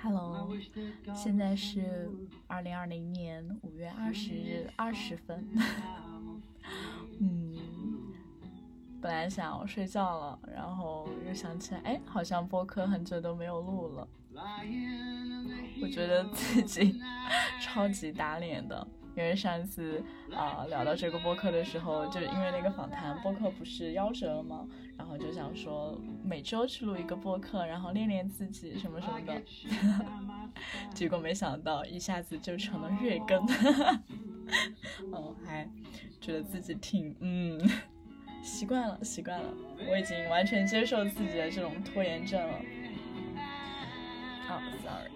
Hello，现在是二零二零年五月二十日二十分。嗯，本来想睡觉了，然后又想起来，哎，好像播客很久都没有录了。我觉得自己 超级打脸的。因为上一次啊聊到这个播客的时候，就因为那个访谈播客不是夭折了吗？然后就想说每周去录一个播客，然后练练自己什么什么的。结果没想到一下子就成了月更。哦，还觉得自己挺嗯习惯了，习惯了，我已经完全接受自己的这种拖延症了。好，sorry。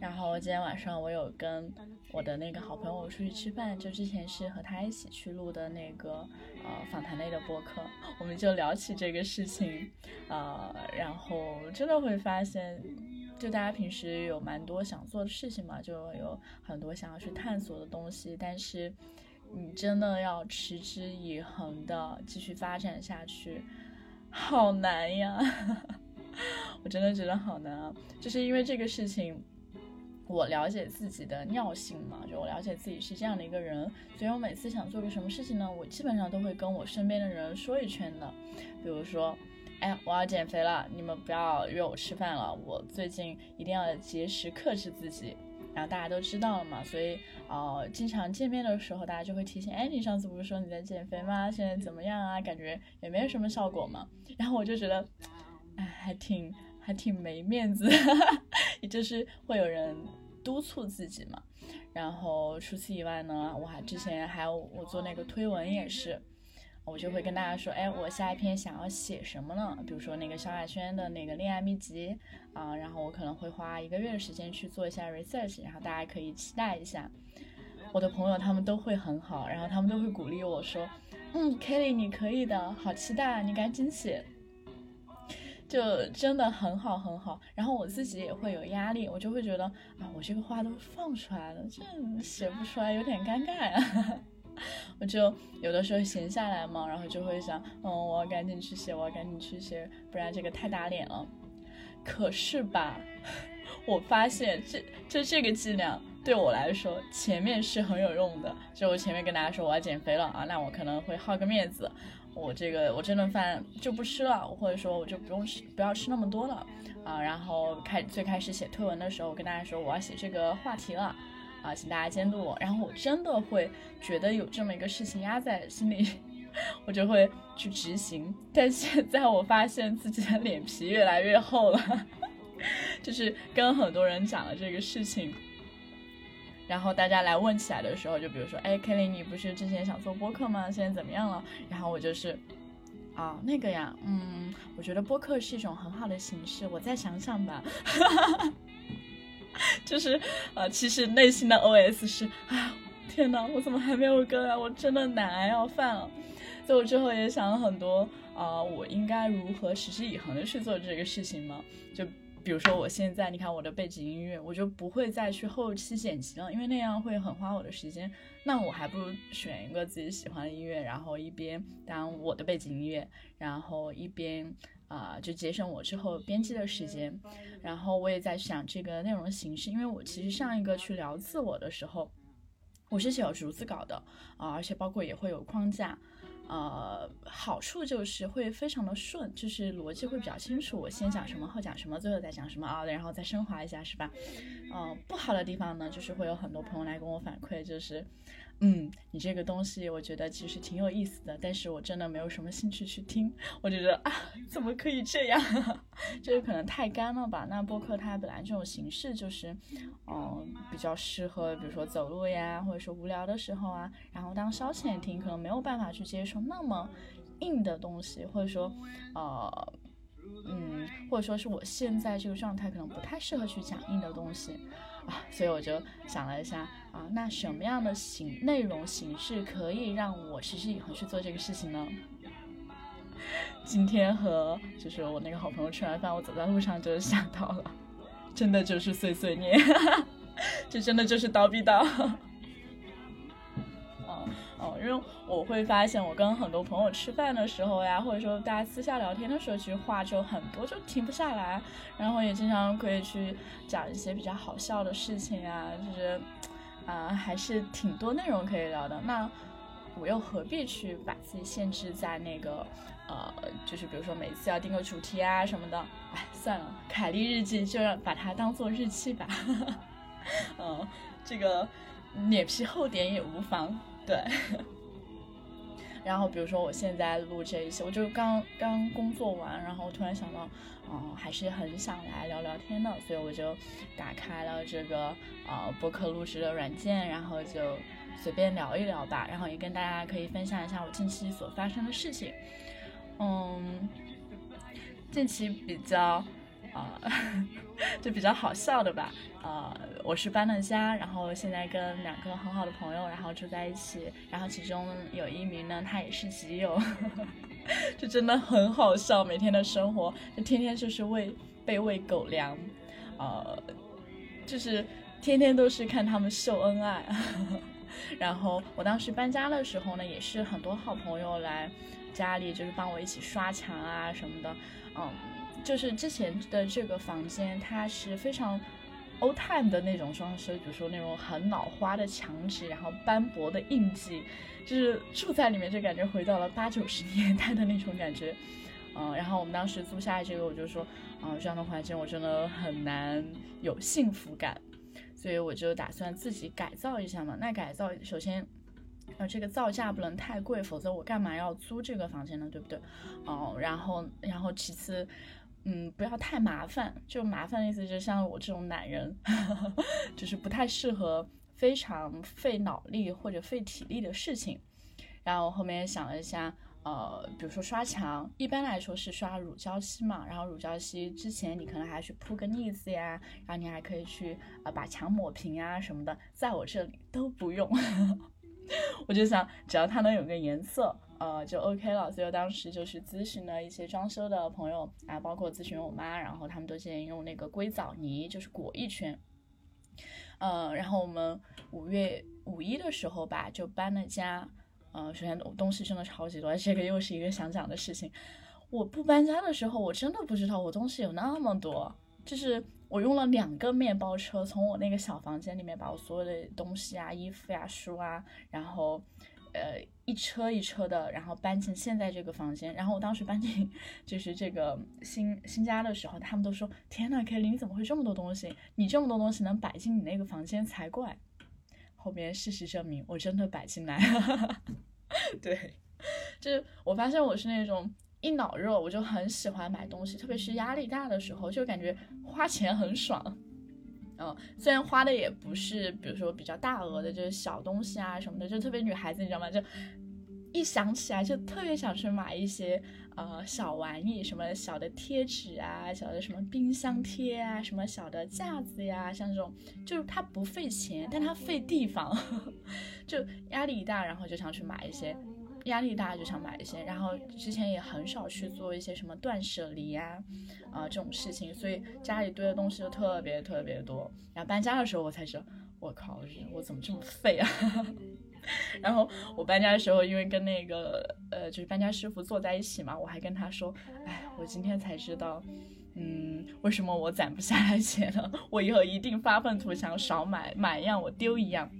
然后今天晚上我有跟我的那个好朋友出去吃饭，就之前是和他一起去录的那个呃访谈类的播客，我们就聊起这个事情，呃，然后真的会发现，就大家平时有蛮多想做的事情嘛，就有很多想要去探索的东西，但是你真的要持之以恒的继续发展下去，好难呀，我真的觉得好难啊，就是因为这个事情。我了解自己的尿性嘛，就我了解自己是这样的一个人，所以我每次想做个什么事情呢，我基本上都会跟我身边的人说一圈的。比如说，哎，我要减肥了，你们不要约我吃饭了，我最近一定要节食克制自己。然后大家都知道了嘛，所以呃，经常见面的时候，大家就会提醒，哎，你上次不是说你在减肥吗？现在怎么样啊？感觉也没有什么效果嘛。然后我就觉得，哎，还挺还挺没面子，也就是会有人。督促自己嘛，然后除此以外呢，我还之前还有我做那个推文也是，我就会跟大家说，哎，我下一篇想要写什么呢？比如说那个萧亚轩的那个恋爱秘籍啊，然后我可能会花一个月的时间去做一下 research，然后大家可以期待一下。我的朋友他们都会很好，然后他们都会鼓励我说，嗯，Kelly 你可以的，好期待，你赶紧写。就真的很好很好，然后我自己也会有压力，我就会觉得啊，我这个话都放出来了，这写不出来有点尴尬呀。我就有的时候闲下来嘛，然后就会想，嗯，我要赶紧去写，我要赶紧去写，不然这个太打脸了。可是吧，我发现这就这个伎俩对我来说前面是很有用的，就我前面跟大家说我要减肥了啊，那我可能会好个面子。我这个我这顿饭就不吃了，或者说我就不用吃，不要吃那么多了啊。然后开最开始写推文的时候，我跟大家说我要写这个话题了啊，请大家监督我。然后我真的会觉得有这么一个事情压在心里，我就会去执行。但现在我发现自己的脸皮越来越厚了，就是跟很多人讲了这个事情。然后大家来问起来的时候，就比如说，哎，Kelly，你不是之前想做播客吗？现在怎么样了？然后我就是，啊，那个呀，嗯，我觉得播客是一种很好的形式，我再想想吧。就是，呃，其实内心的 OS 是，啊，天哪，我怎么还没有更啊？我真的难癌要犯了。所以我之后也想了很多，啊，我应该如何持之以恒的去做这个事情吗？就。比如说我现在，你看我的背景音乐，我就不会再去后期剪辑了，因为那样会很花我的时间。那我还不如选一个自己喜欢的音乐，然后一边当我的背景音乐，然后一边啊就节省我之后编辑的时间。然后我也在想这个内容形式，因为我其实上一个去聊自我的时候，我是写有逐字稿的啊，而且包括也会有框架。呃，好处就是会非常的顺，就是逻辑会比较清楚。我先讲什么，后讲什么，最后再讲什么啊，然后再升华一下，是吧？嗯，不好的地方呢，就是会有很多朋友来跟我反馈，就是。嗯，你这个东西我觉得其实挺有意思的，但是我真的没有什么兴趣去听。我觉得啊，怎么可以这样？这 个可能太干了吧？那播客它本来这种形式就是，嗯，比较适合，比如说走路呀，或者说无聊的时候啊，然后当消遣听，可能没有办法去接受那么硬的东西，或者说，呃，嗯，或者说是我现在这个状态可能不太适合去讲硬的东西。啊，所以我就想了一下啊，那什么样的形内容形式可以让我持之以恒去做这个事情呢？今天和就是我那个好朋友吃完饭，我走在路上就想到了，真的就是碎碎念，这真的就是叨逼叨。因为我会发现，我跟很多朋友吃饭的时候呀，或者说大家私下聊天的时候，其实话就很多，就停不下来。然后也经常可以去讲一些比较好笑的事情啊，就是，啊，还是挺多内容可以聊的。那我又何必去把自己限制在那个，呃，就是比如说每次要定个主题啊什么的？哎，算了，凯莉日记就让把它当做日记吧。嗯，这个脸皮厚点也无妨。对。然后比如说我现在录这一些，我就刚刚工作完，然后突然想到，嗯，还是很想来聊聊天的，所以我就打开了这个呃博客录制的软件，然后就随便聊一聊吧，然后也跟大家可以分享一下我近期所发生的事情。嗯，近期比较。啊，就比较好笑的吧。呃，我是搬了家，然后现在跟两个很好的朋友，然后住在一起。然后其中有一名呢，他也是基友，就真的很好笑。每天的生活就天天就是喂被喂狗粮，呃，就是天天都是看他们秀恩爱。然后我当时搬家的时候呢，也是很多好朋友来家里，就是帮我一起刷墙啊什么的，嗯。就是之前的这个房间，它是非常欧碳的那种装修，比如说那种很老花的墙纸，然后斑驳的印记，就是住在里面就感觉回到了八九十年代的那种感觉。嗯，然后我们当时租下来这个，我就说，嗯，这样的环境我真的很难有幸福感，所以我就打算自己改造一下嘛。那改造首先，呃，这个造价不能太贵，否则我干嘛要租这个房间呢？对不对？哦，然后，然后其次。嗯，不要太麻烦。就麻烦的意思，就像我这种懒人，就是不太适合非常费脑力或者费体力的事情。然后后面想了一下，呃，比如说刷墙，一般来说是刷乳胶漆嘛。然后乳胶漆之前你可能还去铺个腻子呀，然后你还可以去呃把墙抹平啊什么的，在我这里都不用。我就想，只要它能有个颜色。呃，就 OK 了，所以我当时就是咨询了一些装修的朋友啊，包括咨询我妈，然后他们都建议用那个硅藻泥，就是裹一圈。呃，然后我们五月五一的时候吧，就搬了家。呃，首先东西真的超级多，这个又是一个想讲的事情。我不搬家的时候，我真的不知道我东西有那么多，就是我用了两个面包车，从我那个小房间里面把我所有的东西啊、衣服呀、书啊，然后。呃，一车一车的，然后搬进现在这个房间。然后我当时搬进 就是这个新新家的时候，他们都说：“天呐，Kelly，你怎么会这么多东西？你这么多东西能摆进你那个房间才怪。”后面事实证明，我真的摆进来了。对，就是我发现我是那种一脑热，我就很喜欢买东西，特别是压力大的时候，就感觉花钱很爽。嗯，虽然花的也不是，比如说比较大额的，就是小东西啊什么的，就特别女孩子，你知道吗？就一想起来就特别想去买一些呃小玩意，什么小的贴纸啊，小的什么冰箱贴啊，什么小的架子呀，像这种，就是它不费钱，但它费地方，就压力一大，然后就想去买一些。压力大就想买一些，然后之前也很少去做一些什么断舍离呀，啊这种事情，所以家里堆的东西就特别特别多。然后搬家的时候我才知道，我靠，我怎么这么废啊？然后我搬家的时候，因为跟那个呃就是搬家师傅坐在一起嘛，我还跟他说，哎，我今天才知道，嗯，为什么我攒不下来钱呢？我以后一定发愤图强，少买，买一样我丢一样。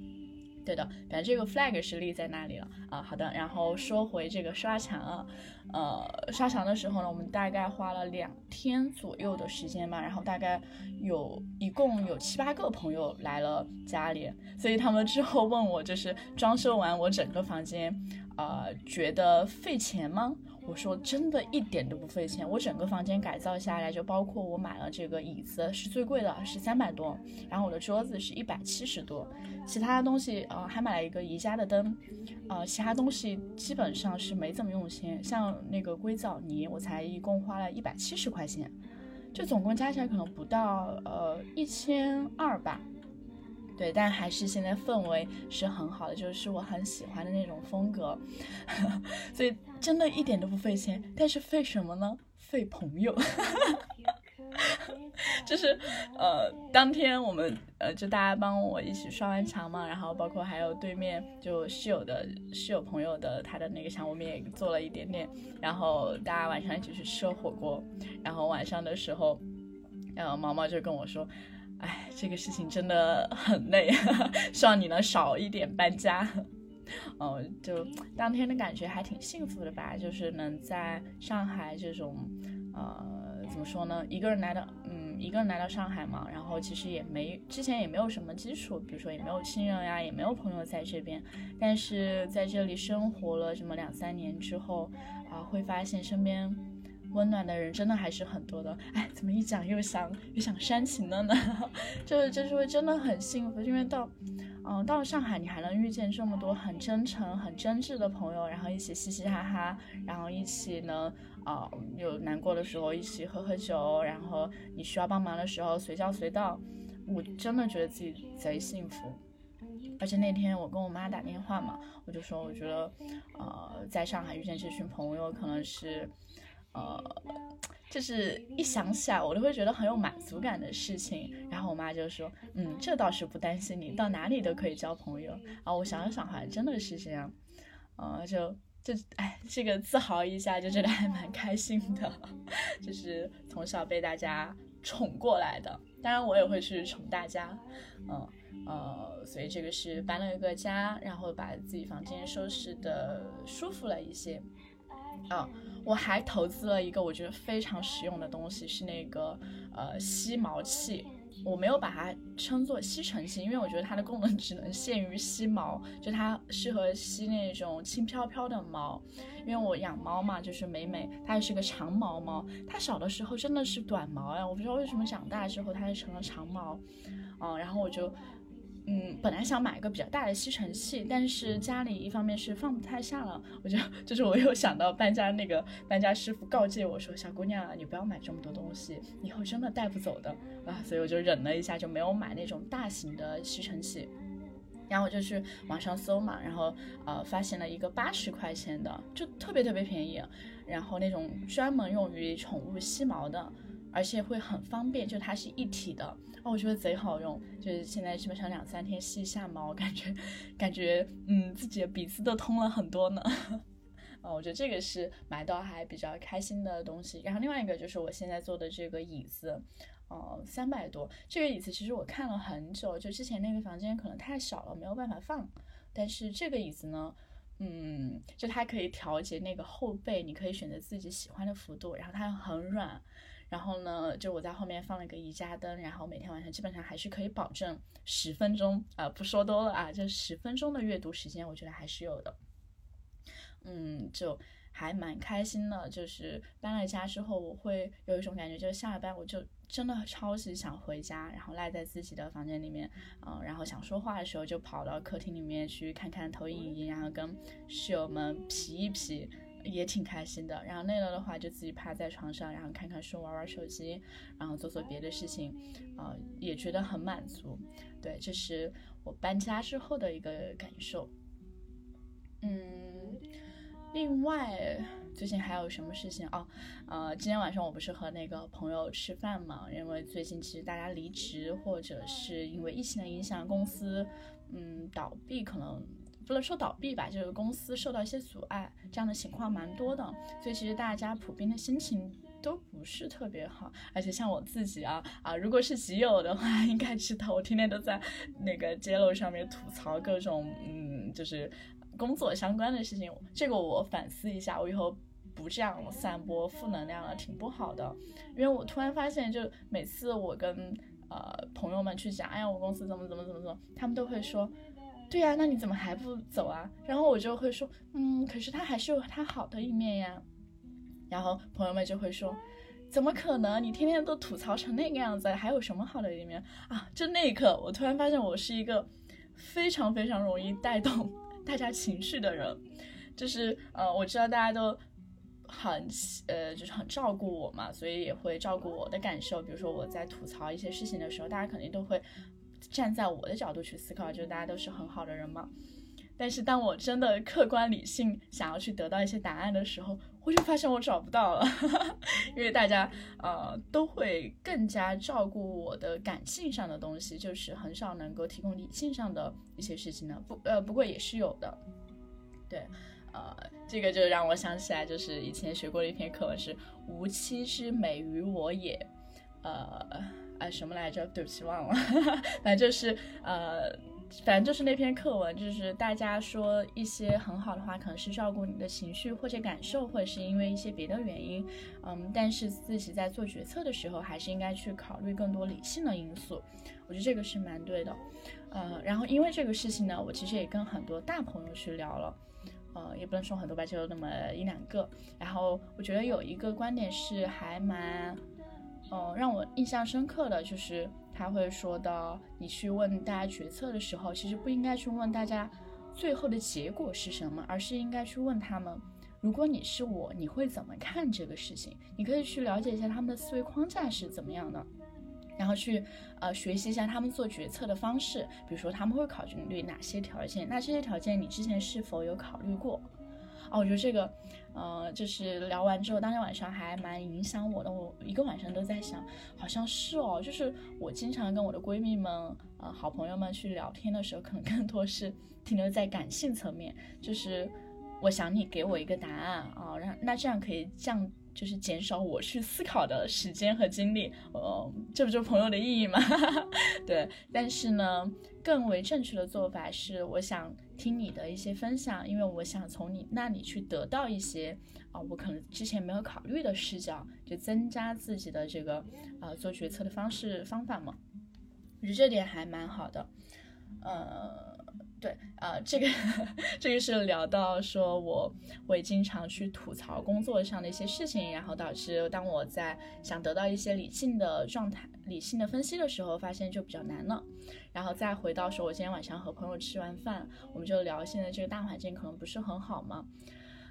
对的，反正这个 flag 是立在那里了啊。好的，然后说回这个刷墙啊，呃，刷墙的时候呢，我们大概花了两天左右的时间吧，然后大概有一共有七八个朋友来了家里，所以他们之后问我，就是装修完我整个房间，呃，觉得费钱吗？我说真的一点都不费钱，我整个房间改造下来，就包括我买了这个椅子是最贵的，是三百多，然后我的桌子是一百七十多，其他东西呃还买了一个宜家的灯，呃其他东西基本上是没怎么用钱，像那个硅藻泥我才一共花了一百七十块钱，就总共加起来可能不到呃一千二吧。对，但还是现在氛围是很好的，就是我很喜欢的那种风格，所以真的一点都不费钱。但是费什么呢？费朋友。就是呃，当天我们呃就大家帮我一起刷完墙嘛，然后包括还有对面就室友的室友朋友的他的那个墙，我们也做了一点点，然后大家晚上一起去吃了火锅，然后晚上的时候，然后毛毛就跟我说，哎，这个事情真的很累，希望你能少一点搬家。哦，就当天的感觉还挺幸福的吧，就是能在上海这种，呃，怎么说呢，一个人来到，嗯，一个人来到上海嘛，然后其实也没之前也没有什么基础，比如说也没有亲人呀，也没有朋友在这边，但是在这里生活了这么两三年之后，啊，会发现身边温暖的人真的还是很多的。哎，怎么一讲又想又想煽情了呢？就是就是会真的很幸福，因为到。嗯，到了上海，你还能遇见这么多很真诚、很真挚的朋友，然后一起嘻嘻哈哈，然后一起呢，啊，有难过的时候一起喝喝酒，然后你需要帮忙的时候随叫随到，我真的觉得自己贼幸福。而且那天我跟我妈打电话嘛，我就说我觉得，呃，在上海遇见这群朋友，可能是，呃。就是一想起来，我都会觉得很有满足感的事情。然后我妈就说：“嗯，这倒是不担心你，到哪里都可以交朋友。”啊，我想了想，好像真的是这样。呃，就就哎，这个自豪一下，就觉得还蛮开心的。就是从小被大家宠过来的，当然我也会去宠大家。嗯呃，所以这个是搬了一个家，然后把自己房间收拾的舒服了一些。啊。我还投资了一个我觉得非常实用的东西，是那个呃吸毛器。我没有把它称作吸尘器，因为我觉得它的功能只能限于吸毛，就它适合吸那种轻飘飘的毛。因为我养猫嘛，就是美美，它也是个长毛猫。它小的时候真的是短毛呀，我不知道为什么长大之后它就成了长毛。嗯，然后我就。嗯，本来想买一个比较大的吸尘器，但是家里一方面是放不太下了，我就就是我又想到搬家那个搬家师傅告诫我说，小姑娘，你不要买这么多东西，以后真的带不走的啊，所以我就忍了一下，就没有买那种大型的吸尘器，然后我就去网上搜嘛，然后呃发现了一个八十块钱的，就特别特别便宜，然后那种专门用于宠物吸毛的。而且会很方便，就它是一体的我觉得贼好用。就是现在基本上两三天吸一下毛，感觉感觉嗯自己的鼻子都通了很多呢。哦，我觉得这个是买到还比较开心的东西。然后另外一个就是我现在坐的这个椅子，呃，三百多。这个椅子其实我看了很久，就之前那个房间可能太小了，没有办法放。但是这个椅子呢，嗯，就它可以调节那个后背，你可以选择自己喜欢的幅度，然后它很软。然后呢，就我在后面放了个宜家灯，然后每天晚上基本上还是可以保证十分钟啊，不说多了啊，就十分钟的阅读时间，我觉得还是有的。嗯，就还蛮开心的。就是搬了家之后，我会有一种感觉，就是下了班我就真的超级想回家，然后赖在自己的房间里面，嗯，然后想说话的时候就跑到客厅里面去看看投影仪，然后跟室友们皮一皮。也挺开心的，然后累了的话就自己趴在床上，然后看看书、玩玩手机，然后做做别的事情，啊，也觉得很满足。对，这是我搬家之后的一个感受。嗯，另外最近还有什么事情哦？呃，今天晚上我不是和那个朋友吃饭嘛？因为最近其实大家离职，或者是因为疫情的影响，公司嗯倒闭可能。不能说倒闭吧，就是公司受到一些阻碍，这样的情况蛮多的，所以其实大家普遍的心情都不是特别好。而且像我自己啊啊，如果是集友的话，应该知道我天天都在那个街楼上面吐槽各种嗯，就是工作相关的事情。这个我反思一下，我以后不这样散播负能量了，挺不好的。因为我突然发现，就每次我跟呃朋友们去讲，哎呀，我公司怎么怎么怎么怎么，他们都会说。对呀，那你怎么还不走啊？然后我就会说，嗯，可是他还是有他好的一面呀。然后朋友们就会说，怎么可能？你天天都吐槽成那个样子，还有什么好的一面啊？就那一刻，我突然发现我是一个非常非常容易带动大家情绪的人。就是呃，我知道大家都很呃，就是很照顾我嘛，所以也会照顾我的感受。比如说我在吐槽一些事情的时候，大家肯定都会。站在我的角度去思考，就是大家都是很好的人嘛。但是当我真的客观理性想要去得到一些答案的时候，我就发现我找不到了，因为大家呃都会更加照顾我的感性上的东西，就是很少能够提供理性上的一些事情呢。不呃，不过也是有的，对，呃，这个就让我想起来，就是以前学过的一篇课文是“无妻之美于我也”，呃，哎什么来着？对不起，忘了，反正就是呃。反正就是那篇课文，就是大家说一些很好的话，可能是照顾你的情绪或者感受，或者是因为一些别的原因，嗯，但是自己在做决策的时候，还是应该去考虑更多理性的因素。我觉得这个是蛮对的，呃，然后因为这个事情呢，我其实也跟很多大朋友去聊了，呃，也不能说很多吧，就那么一两个。然后我觉得有一个观点是还蛮，呃，让我印象深刻的就是。他会说到，你去问大家决策的时候，其实不应该去问大家最后的结果是什么，而是应该去问他们，如果你是我，你会怎么看这个事情？你可以去了解一下他们的思维框架是怎么样的，然后去呃学习一下他们做决策的方式，比如说他们会考虑哪些条件，那这些条件你之前是否有考虑过？哦，我觉得这个，呃，就是聊完之后，当天晚上还蛮影响我的。我一个晚上都在想，好像是哦，就是我经常跟我的闺蜜们、呃，好朋友们去聊天的时候，可能更多是停留在感性层面，就是我想你给我一个答案啊，让那这样可以降。就是减少我去思考的时间和精力，呃，这不就朋友的意义吗？对，但是呢，更为正确的做法是，我想听你的一些分享，因为我想从你那里去得到一些啊，我可能之前没有考虑的视角，就增加自己的这个啊做决策的方式方法嘛。我觉得这点还蛮好的，呃。对，呃，这个这个是聊到说我会经常去吐槽工作上的一些事情，然后导致当我在想得到一些理性的状态、理性的分析的时候，发现就比较难了。然后再回到说，我今天晚上和朋友吃完饭，我们就聊现在这个大环境可能不是很好嘛，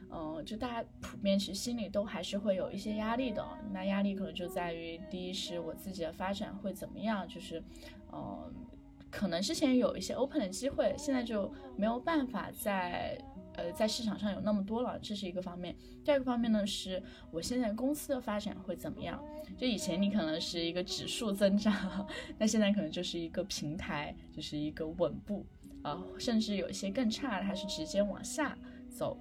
嗯，就大家普遍其实心里都还是会有一些压力的。那压力可能就在于，第一是我自己的发展会怎么样，就是，嗯。可能之前有一些 open 的机会，现在就没有办法在呃在市场上有那么多了，这是一个方面。第二个方面呢，是我现在公司的发展会怎么样？就以前你可能是一个指数增长，那现在可能就是一个平台，就是一个稳步啊，甚至有一些更差的，它是直接往下走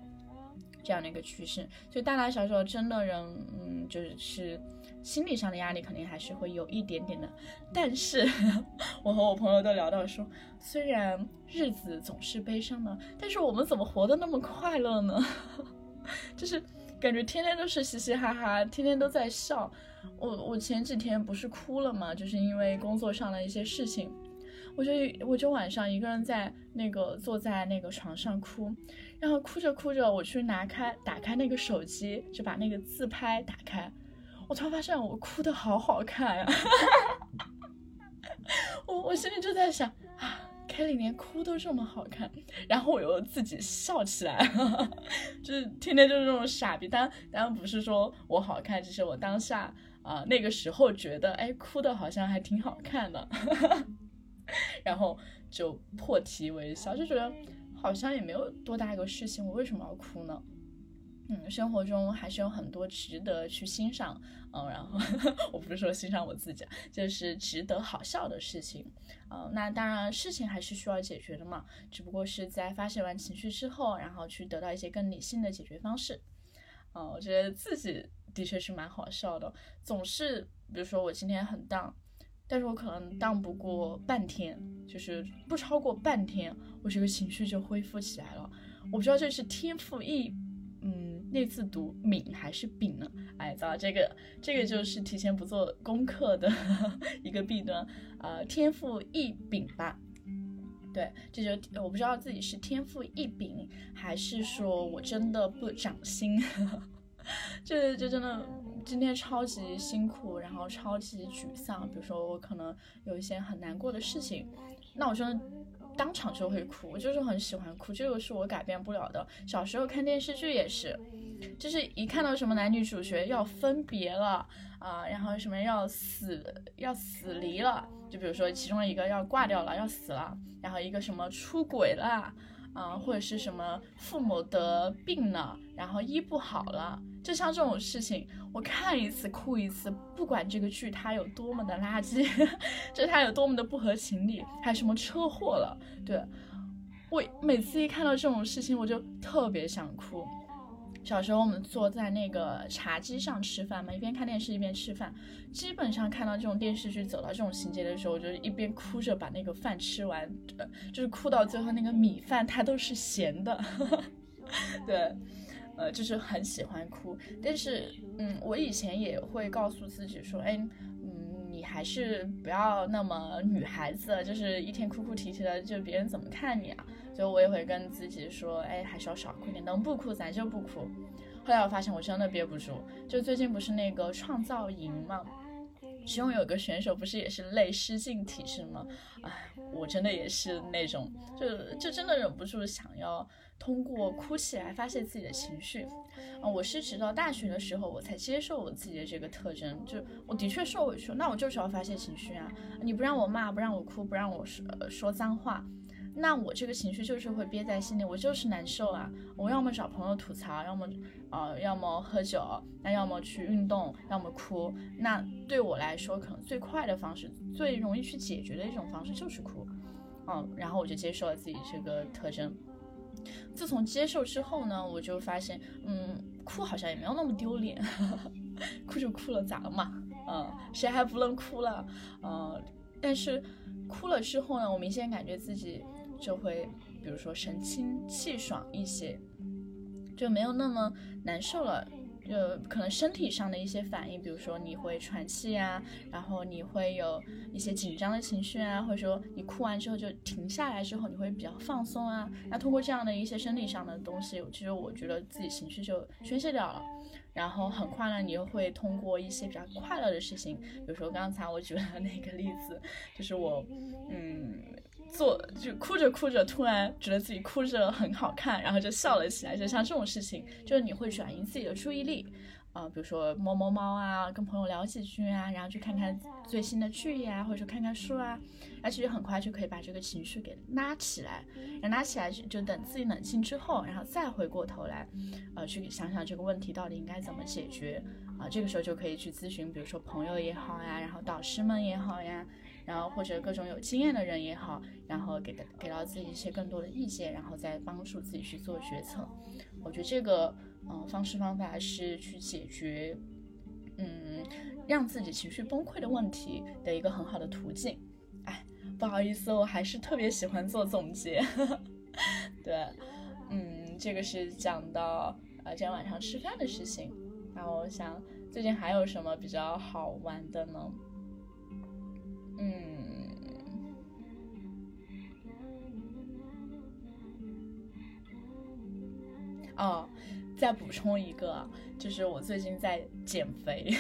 这样的一个趋势。就大大小小真的人，嗯，就是。心理上的压力肯定还是会有一点点的，但是 我和我朋友都聊到说，虽然日子总是悲伤的，但是我们怎么活得那么快乐呢？就是感觉天天都是嘻嘻哈哈，天天都在笑。我我前几天不是哭了嘛？就是因为工作上的一些事情，我就我就晚上一个人在那个坐在那个床上哭，然后哭着哭着，我去拿开打开那个手机，就把那个自拍打开。我突然发现我哭的好好看呀，我我心里就在想啊，Kelly 连哭都这么好看，然后我又自己笑起来，就是天天就是这种傻逼。当当然不是说我好看，只是我当下啊那个时候觉得，哎，哭的好像还挺好看的，然后就破涕为笑，就觉得好像也没有多大一个事情，我为什么要哭呢？嗯，生活中还是有很多值得去欣赏，嗯，然后我不是说欣赏我自己，就是值得好笑的事情，嗯，那当然事情还是需要解决的嘛，只不过是在发泄完情绪之后，然后去得到一些更理性的解决方式，嗯，我觉得自己的确是蛮好笑的，总是比如说我今天很荡，但是我可能荡不过半天，就是不超过半天，我这个情绪就恢复起来了，我不知道这是天赋异。嗯那次读敏还是丙呢？哎，糟，这个这个就是提前不做功课的 一个弊端，呃，天赋异禀吧？对，这就我不知道自己是天赋异禀，还是说我真的不长心。这这真的今天超级辛苦，然后超级沮丧。比如说我可能有一些很难过的事情，那我真的。当场就会哭，我就是很喜欢哭，这个是我改变不了的。小时候看电视剧也是，就是一看到什么男女主角要分别了啊，然后什么要死要死离了，就比如说其中一个要挂掉了要死了，然后一个什么出轨了啊，或者是什么父母得病了，然后医不好了，就像这种事情，我看一次哭一次，不管这个剧它有多么的垃圾，就它有多么的不合情理，还有什么车祸了，对我每次一看到这种事情，我就特别想哭。小时候我们坐在那个茶几上吃饭嘛，一边看电视一边吃饭。基本上看到这种电视剧走到这种情节的时候，我就一边哭着把那个饭吃完，呃就是哭到最后那个米饭它都是咸的。对，呃，就是很喜欢哭。但是，嗯，我以前也会告诉自己说，哎，嗯，你还是不要那么女孩子，就是一天哭哭啼啼的，就别人怎么看你啊？所以我也会跟自己说，哎，还是要少哭点，能不哭咱就不哭。后来我发现我真的憋不住，就最近不是那个创造营嘛，其中有个选手不是也是泪失禁体质吗？哎，我真的也是那种，就就真的忍不住想要通过哭泣来发泄自己的情绪。啊，我是直到大学的时候我才接受我自己的这个特征，就我的确受委屈，那我就是要发泄情绪啊！你不让我骂，不让我哭，不让我说说脏话。那我这个情绪就是会憋在心里，我就是难受啊！我要么找朋友吐槽，要么呃，要么喝酒，那要么去运动，要么哭。那对我来说，可能最快的方式，最容易去解决的一种方式就是哭。嗯，然后我就接受了自己这个特征。自从接受之后呢，我就发现，嗯，哭好像也没有那么丢脸，哭就哭了，咋了嘛？嗯，谁还不能哭了？嗯，但是哭了之后呢，我明显感觉自己。就会，比如说神清气爽一些，就没有那么难受了。就可能身体上的一些反应，比如说你会喘气呀，然后你会有一些紧张的情绪啊，或者说你哭完之后就停下来之后，你会比较放松啊。那通过这样的一些生理上的东西，其实我觉得自己情绪就宣泄掉了。然后很快呢，你又会通过一些比较快乐的事情，比如说刚才我举的那个例子，就是我，嗯。做就哭着哭着，突然觉得自己哭着很好看，然后就笑了起来。就像这种事情，就是你会转移自己的注意力，啊，比如说摸摸猫啊，跟朋友聊几句啊，然后去看看最新的剧呀，或者说看看书啊，而且很快就可以把这个情绪给拉起来。然后拉起来就就等自己冷静之后，然后再回过头来，呃，去想想这个问题到底应该怎么解决啊。这个时候就可以去咨询，比如说朋友也好呀，然后导师们也好呀。然后或者各种有经验的人也好，然后给给到自己一些更多的意见，然后再帮助自己去做决策。我觉得这个嗯方式方法是去解决嗯让自己情绪崩溃的问题的一个很好的途径。哎，不好意思，我还是特别喜欢做总结。对，嗯，这个是讲到呃今天晚上吃饭的事情。然后我想最近还有什么比较好玩的呢？嗯，哦，再补充一个，就是我最近在减肥。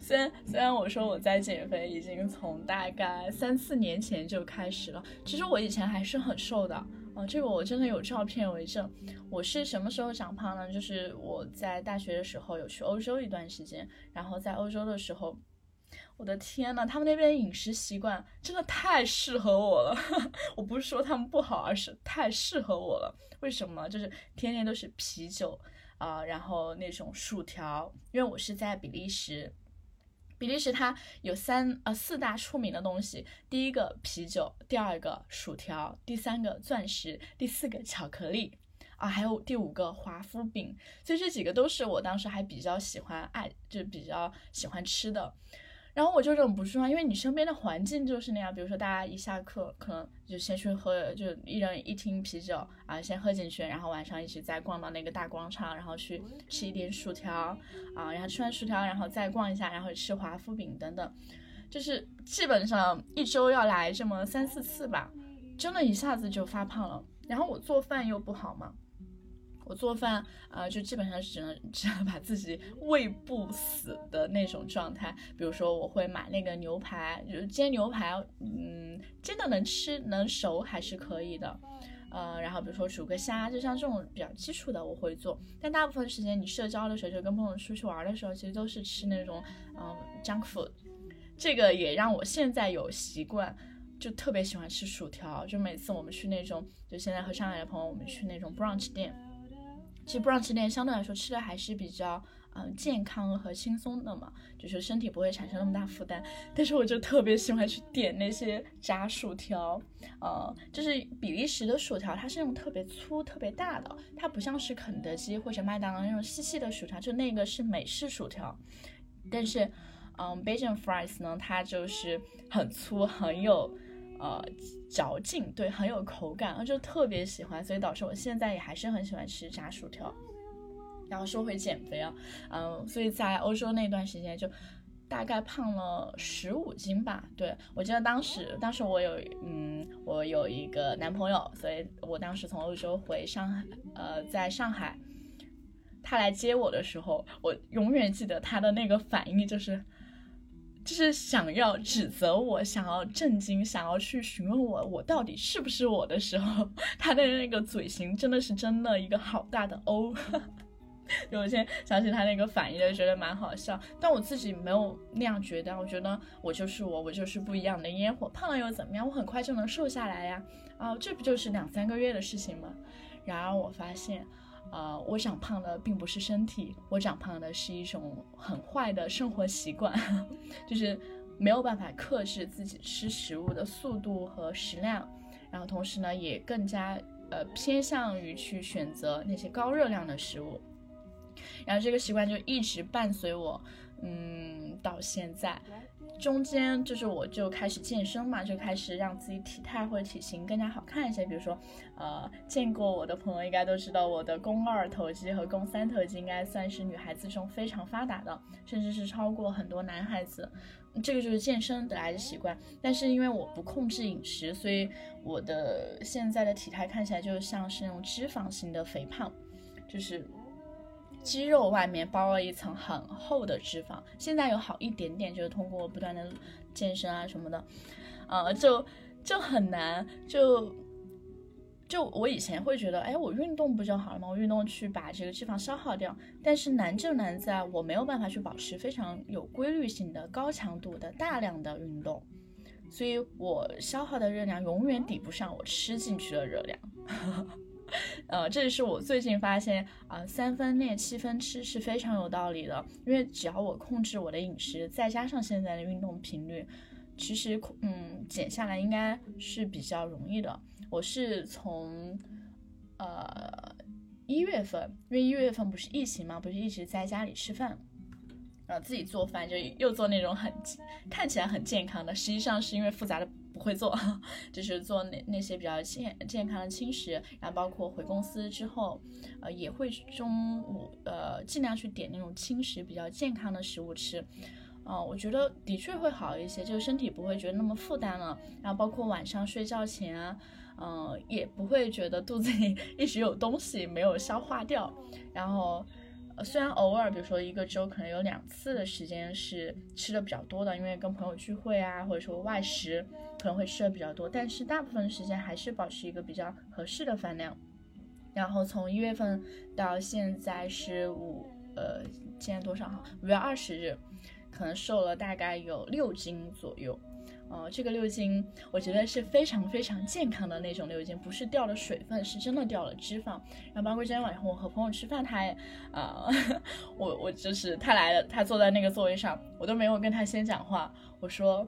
虽然虽然我说我在减肥，已经从大概三四年前就开始了，其实我以前还是很瘦的。哦，这个我真的有照片为证。我是什么时候长胖呢？就是我在大学的时候有去欧洲一段时间，然后在欧洲的时候。我的天呐，他们那边饮食习惯真的太适合我了。我不是说他们不好，而是太适合我了。为什么？就是天天都是啤酒啊，然后那种薯条。因为我是在比利时，比利时它有三呃四大出名的东西：第一个啤酒，第二个薯条，第三个钻石，第四个巧克力啊，还有第五个华夫饼。所以这几个都是我当时还比较喜欢爱，就比较喜欢吃的。然后我就忍不住啊，因为你身边的环境就是那样，比如说大家一下课，可能就先去喝，就一人一听啤酒啊，先喝进去，然后晚上一起再逛到那个大广场，然后去吃一点薯条啊，然后吃完薯条，然后再逛一下，然后吃华夫饼等等，就是基本上一周要来这么三四次吧，真的一下子就发胖了。然后我做饭又不好嘛。我做饭啊，就基本上只能 只能把自己喂不死的那种状态。比如说，我会买那个牛排，就煎牛排，嗯，煎的能吃能熟还是可以的。呃，然后比如说煮个虾，就像这种比较基础的我会做。但大部分时间你社交的时候，就跟朋友出去玩的时候，其实都是吃那种嗯 junk food。这个也让我现在有习惯。就特别喜欢吃薯条，就每次我们去那种，就现在和上海的朋友，我们去那种 brunch 店，其实 brunch 店相对来说吃的还是比较。嗯，健康和轻松的嘛，就是身体不会产生那么大负担。但是我就特别喜欢去点那些炸薯条，呃，就是比利时的薯条，它是那种特别粗、特别大的，它不像是肯德基或者麦当劳那种细细的薯条，就那个是美式薯条。但是，嗯，Belgian fries 呢，它就是很粗，很有呃嚼劲，对，很有口感，我就特别喜欢，所以导致我现在也还是很喜欢吃炸薯条。然后说回减肥啊，嗯，所以在欧洲那段时间就大概胖了十五斤吧。对我记得当时，当时我有，嗯，我有一个男朋友，所以我当时从欧洲回上海，呃，在上海，他来接我的时候，我永远记得他的那个反应，就是，就是想要指责我，想要震惊，想要去询问我我到底是不是我的时候，他的那个嘴型真的是真的一个好大的 O。就我现在想起他那个反应，就觉得蛮好笑。但我自己没有那样觉得，我觉得我就是我，我就是不一样的烟火。胖了又怎么样？我很快就能瘦下来呀！啊，这不就是两三个月的事情吗？然而我发现，呃，我长胖的并不是身体，我长胖的是一种很坏的生活习惯，就是没有办法克制自己吃食物的速度和食量，然后同时呢，也更加呃偏向于去选择那些高热量的食物。然后这个习惯就一直伴随我，嗯，到现在。中间就是我就开始健身嘛，就开始让自己体态或者体型更加好看一些。比如说，呃，见过我的朋友应该都知道，我的肱二头肌和肱三头肌应该算是女孩子中非常发达的，甚至是超过很多男孩子。这个就是健身得来的习惯。但是因为我不控制饮食，所以我的现在的体态看起来就像是那种脂肪型的肥胖，就是。肌肉外面包了一层很厚的脂肪，现在有好一点点，就是通过不断的健身啊什么的，呃，就就很难，就就我以前会觉得，哎，我运动不就好了吗？我运动去把这个脂肪消耗掉，但是难就难在我没有办法去保持非常有规律性的高强度的大量的运动，所以我消耗的热量永远抵不上我吃进去的热量。呃，这也是我最近发现啊，三分练七分吃是非常有道理的。因为只要我控制我的饮食，再加上现在的运动频率，其实嗯减下来应该是比较容易的。我是从呃一月份，因为一月份不是疫情嘛，不是一直在家里吃饭，然后自己做饭，就又做那种很看起来很健康的，实际上是因为复杂的。不会做，就是做那那些比较健健康的轻食，然后包括回公司之后，呃，也会中午呃尽量去点那种轻食比较健康的食物吃，啊，我觉得的确会好一些，就是身体不会觉得那么负担了，然后包括晚上睡觉前啊，嗯，也不会觉得肚子里 一直有东西没有消化掉，然后。呃，虽然偶尔，比如说一个周可能有两次的时间是吃的比较多的，因为跟朋友聚会啊，或者说外食可能会吃的比较多，但是大部分时间还是保持一个比较合适的饭量。然后从一月份到现在是五，呃，现在多少哈？五月二十日，可能瘦了大概有六斤左右。呃，这个六斤我觉得是非常非常健康的那种六斤，不是掉了水分，是真的掉了脂肪。然后包括今天晚上我和朋友吃饭，他也，呃，我我就是他来了，他坐在那个座位上，我都没有跟他先讲话。我说，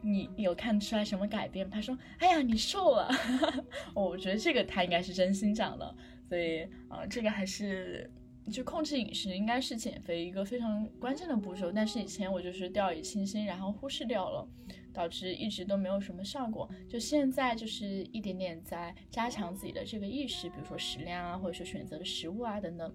你有看出来什么改变？他说，哎呀，你瘦了。我觉得这个他应该是真心讲的，所以啊，这个还是。就控制饮食应该是减肥一个非常关键的步骤，但是以前我就是掉以轻心，然后忽视掉了，导致一直都没有什么效果。就现在就是一点点在加强自己的这个意识，比如说食量啊，或者说选择的食物啊等等。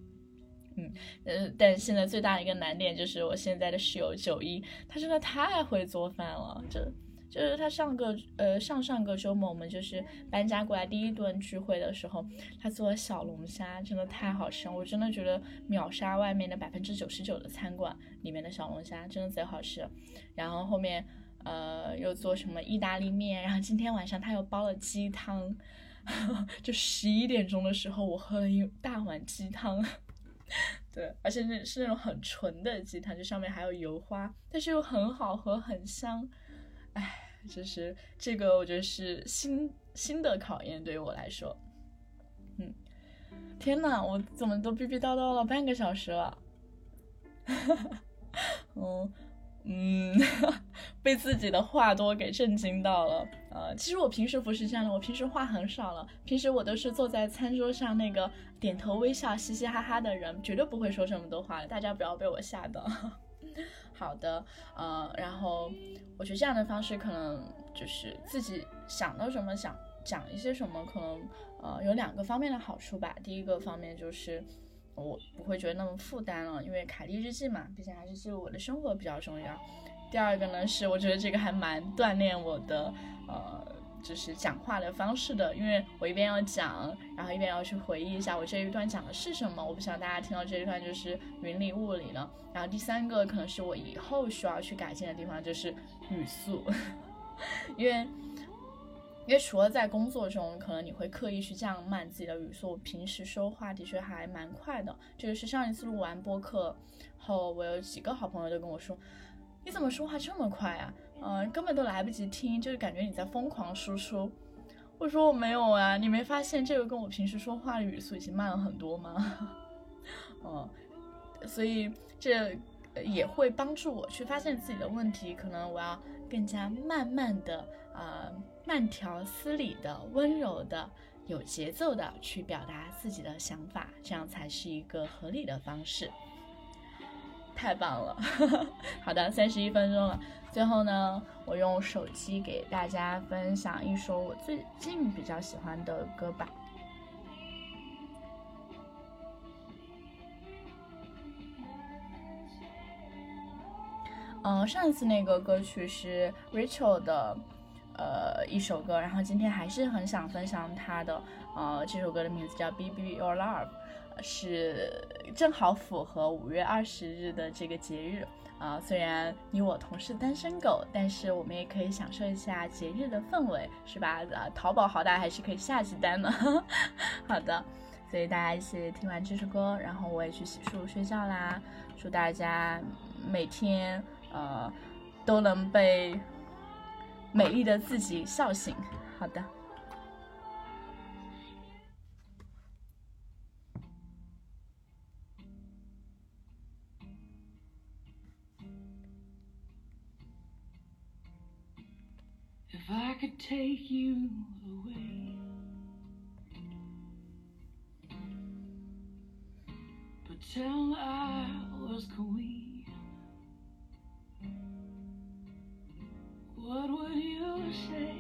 嗯呃，但现在最大的一个难点就是我现在的室友九一，他真的太会做饭了，这。就是他上个呃上上个周末，我们就是搬家过来第一顿聚会的时候，他做的小龙虾真的太好吃了，我真的觉得秒杀外面的百分之九十九的餐馆里面的小龙虾，真的贼好吃。然后后面呃又做什么意大利面，然后今天晚上他又煲了鸡汤，就十一点钟的时候我喝了一大碗鸡汤，对，而且那是那种很纯的鸡汤，就上面还有油花，但是又很好喝，很香。唉，就是这个，我觉得是新新的考验对于我来说。嗯，天呐，我怎么都逼逼叨叨了半个小时了？嗯嗯，被自己的话多给震惊到了。呃，其实我平时不是这样的，我平时话很少了。平时我都是坐在餐桌上那个点头微笑、嘻嘻哈哈的人，绝对不会说这么多话的。大家不要被我吓到。好的，呃，然后我觉得这样的方式可能就是自己想到什么想讲一些什么，可能呃有两个方面的好处吧。第一个方面就是我不会觉得那么负担了，因为凯莉日记嘛，毕竟还是记录我的生活比较重要。第二个呢是我觉得这个还蛮锻炼我的呃。就是讲话的方式的，因为我一边要讲，然后一边要去回忆一下我这一段讲的是什么。我不想大家听到这一段就是云里雾里了。然后第三个可能是我以后需要去改进的地方，就是语速，因为因为除了在工作中，可能你会刻意去降慢自己的语速，平时说话的确还蛮快的。这个是上一次录完播客后，我有几个好朋友都跟我说，你怎么说话这么快啊？嗯，根本都来不及听，就是感觉你在疯狂输出。我说我没有啊，你没发现这个跟我平时说话的语速已经慢了很多吗？嗯，所以这也会帮助我去发现自己的问题，可能我要更加慢慢的啊，慢条斯理的、温柔的、有节奏的去表达自己的想法，这样才是一个合理的方式。太棒了，好的，三十一分钟了。最后呢，我用手机给大家分享一首我最近比较喜欢的歌吧。嗯，上一次那个歌曲是 Rachel 的，呃，一首歌，然后今天还是很想分享他的，呃，这首歌的名字叫《B B Your Love》。是正好符合五月二十日的这个节日啊，虽然你我同是单身狗，但是我们也可以享受一下节日的氛围，是吧？啊，淘宝好歹还是可以下几单的。好的，所以大家一起听完这首歌，然后我也去洗漱睡觉啦。祝大家每天呃都能被美丽的自己笑醒。好的。If I could take you away, pretend I was queen, you say?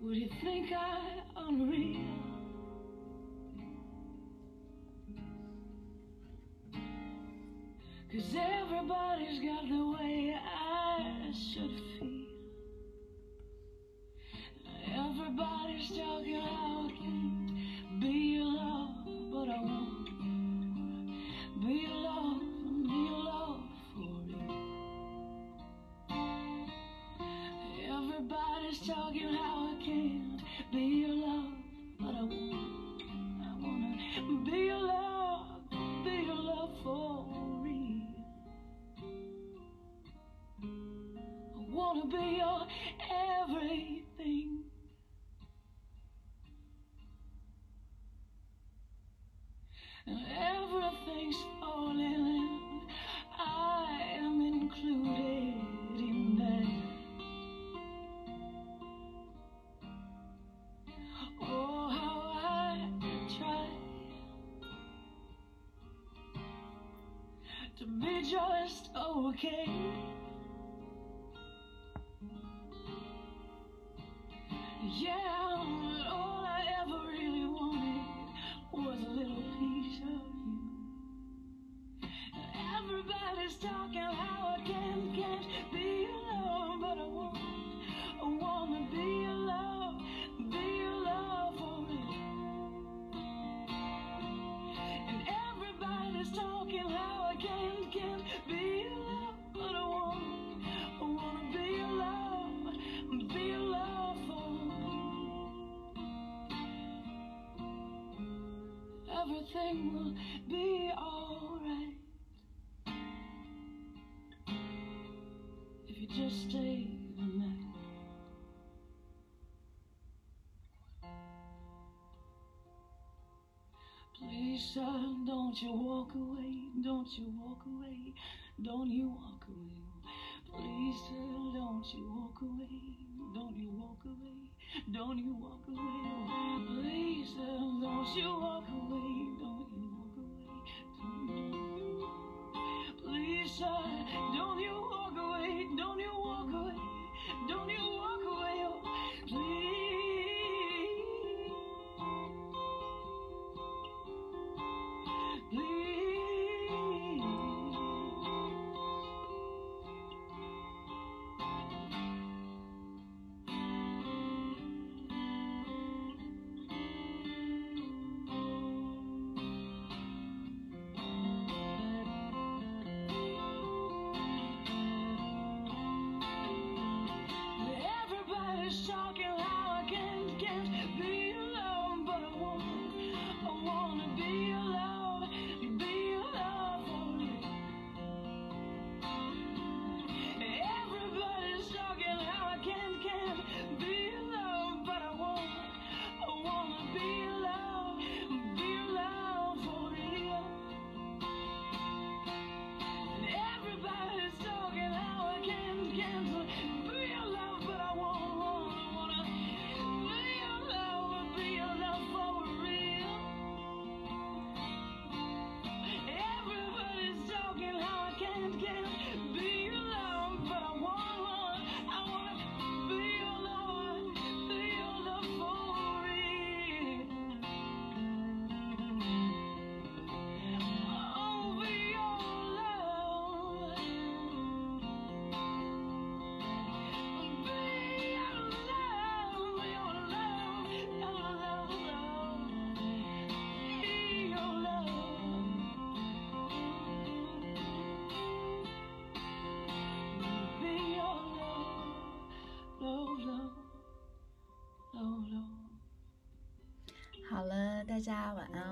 Would you think I unreal? Okay. Son, don't you walk away, don't you walk away, don't you walk away. Please, don't you walk away, don't you walk away, don't you walk away. Please, don't you walk away, don't you walk away, don't you. Please, son, don't you. 大家晚安。